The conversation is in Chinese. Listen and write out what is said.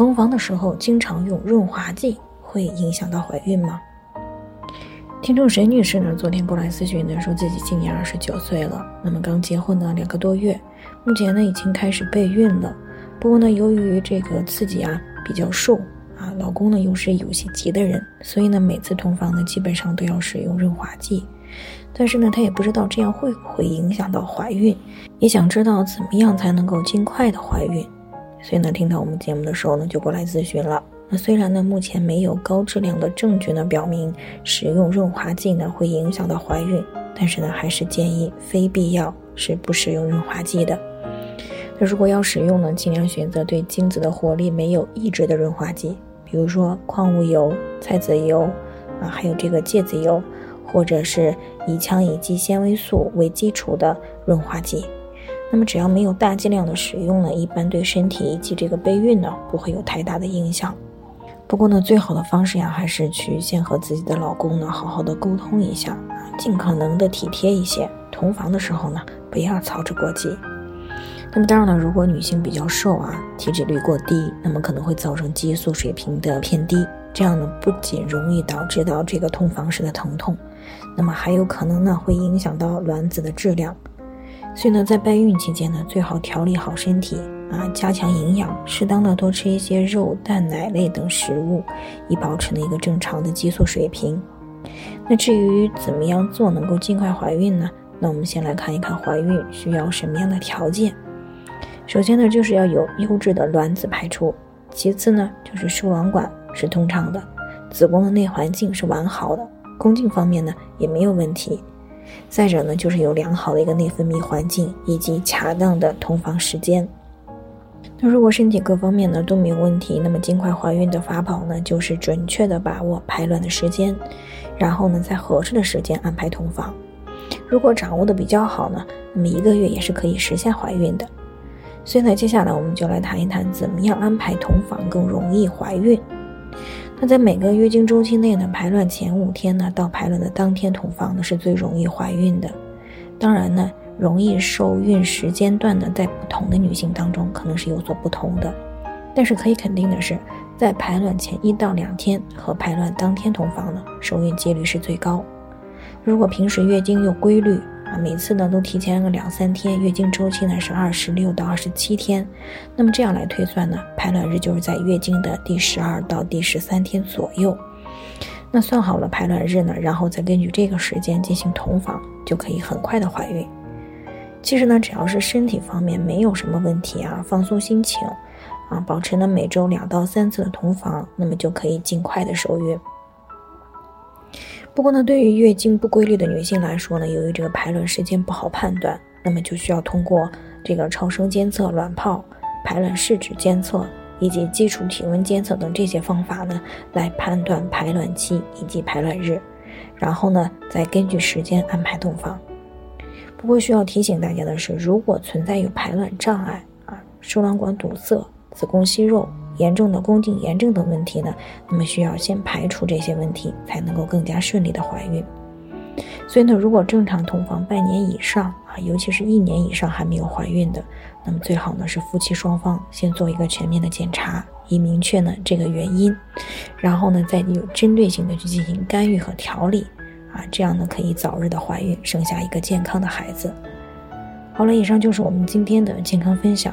同房的时候经常用润滑剂会影响到怀孕吗？听众沈女士呢，昨天过来咨询呢，说自己今年二十九岁了，那么刚结婚呢两个多月，目前呢已经开始备孕了。不过呢，由于这个自己啊比较瘦啊，老公呢又是有些急的人，所以呢每次同房呢基本上都要使用润滑剂。但是呢，她也不知道这样会不会影响到怀孕，也想知道怎么样才能够尽快的怀孕。所以呢，听到我们节目的时候呢，就过来咨询了。那虽然呢，目前没有高质量的证据呢表明使用润滑剂呢会影响到怀孕，但是呢，还是建议非必要是不使用润滑剂的。那如果要使用呢，尽量选择对精子的活力没有抑制的润滑剂，比如说矿物油、菜籽油啊，还有这个芥子油，或者是以羟乙基纤维素为基础的润滑剂。那么只要没有大剂量的使用呢，一般对身体以及这个备孕呢不会有太大的影响。不过呢，最好的方式呀，还是去先和自己的老公呢好好的沟通一下啊，尽可能的体贴一些。同房的时候呢，不要操之过急。那么当然了，如果女性比较瘦啊，体脂率过低，那么可能会造成激素水平的偏低，这样呢不仅容易导致到这个同房时的疼痛，那么还有可能呢会影响到卵子的质量。所以呢，在备孕期间呢，最好调理好身体啊，加强营养，适当的多吃一些肉、蛋、奶类等食物，以保持呢一个正常的激素水平。那至于怎么样做能够尽快怀孕呢？那我们先来看一看怀孕需要什么样的条件。首先呢，就是要有优质的卵子排出；其次呢，就是输卵管是通畅的，子宫的内环境是完好的，宫颈方面呢也没有问题。再者呢，就是有良好的一个内分泌环境以及恰当的同房时间。那如果身体各方面呢都没有问题，那么尽快怀孕的法宝呢，就是准确的把握排卵的时间，然后呢在合适的时间安排同房。如果掌握的比较好呢，那么一个月也是可以实现怀孕的。所以呢，接下来我们就来谈一谈怎么样安排同房更容易怀孕。那在每个月经周期内呢，排卵前五天呢，到排卵的当天同房呢，是最容易怀孕的。当然呢，容易受孕时间段呢，在不同的女性当中可能是有所不同的。但是可以肯定的是，在排卵前一到两天和排卵当天同房呢，受孕几率是最高。如果平时月经有规律，啊，每次呢都提前个两三天，月经周期呢是二十六到二十七天，那么这样来推算呢，排卵日就是在月经的第十二到第十三天左右。那算好了排卵日呢，然后再根据这个时间进行同房，就可以很快的怀孕。其实呢，只要是身体方面没有什么问题啊，放松心情，啊，保持呢每周两到三次的同房，那么就可以尽快的受孕。不过呢，对于月经不规律的女性来说呢，由于这个排卵时间不好判断，那么就需要通过这个超声监测卵泡、排卵试纸监测以及基础体温监测等这些方法呢，来判断排卵期以及排卵日，然后呢，再根据时间安排同房。不过需要提醒大家的是，如果存在有排卵障碍啊、输卵管堵塞、子宫息肉。严重的宫颈炎症等问题呢，那么需要先排除这些问题，才能够更加顺利的怀孕。所以呢，如果正常同房半年以上啊，尤其是一年以上还没有怀孕的，那么最好呢是夫妻双方先做一个全面的检查，以明确呢这个原因，然后呢再有针对性的去进行干预和调理啊，这样呢可以早日的怀孕，生下一个健康的孩子。好了，以上就是我们今天的健康分享。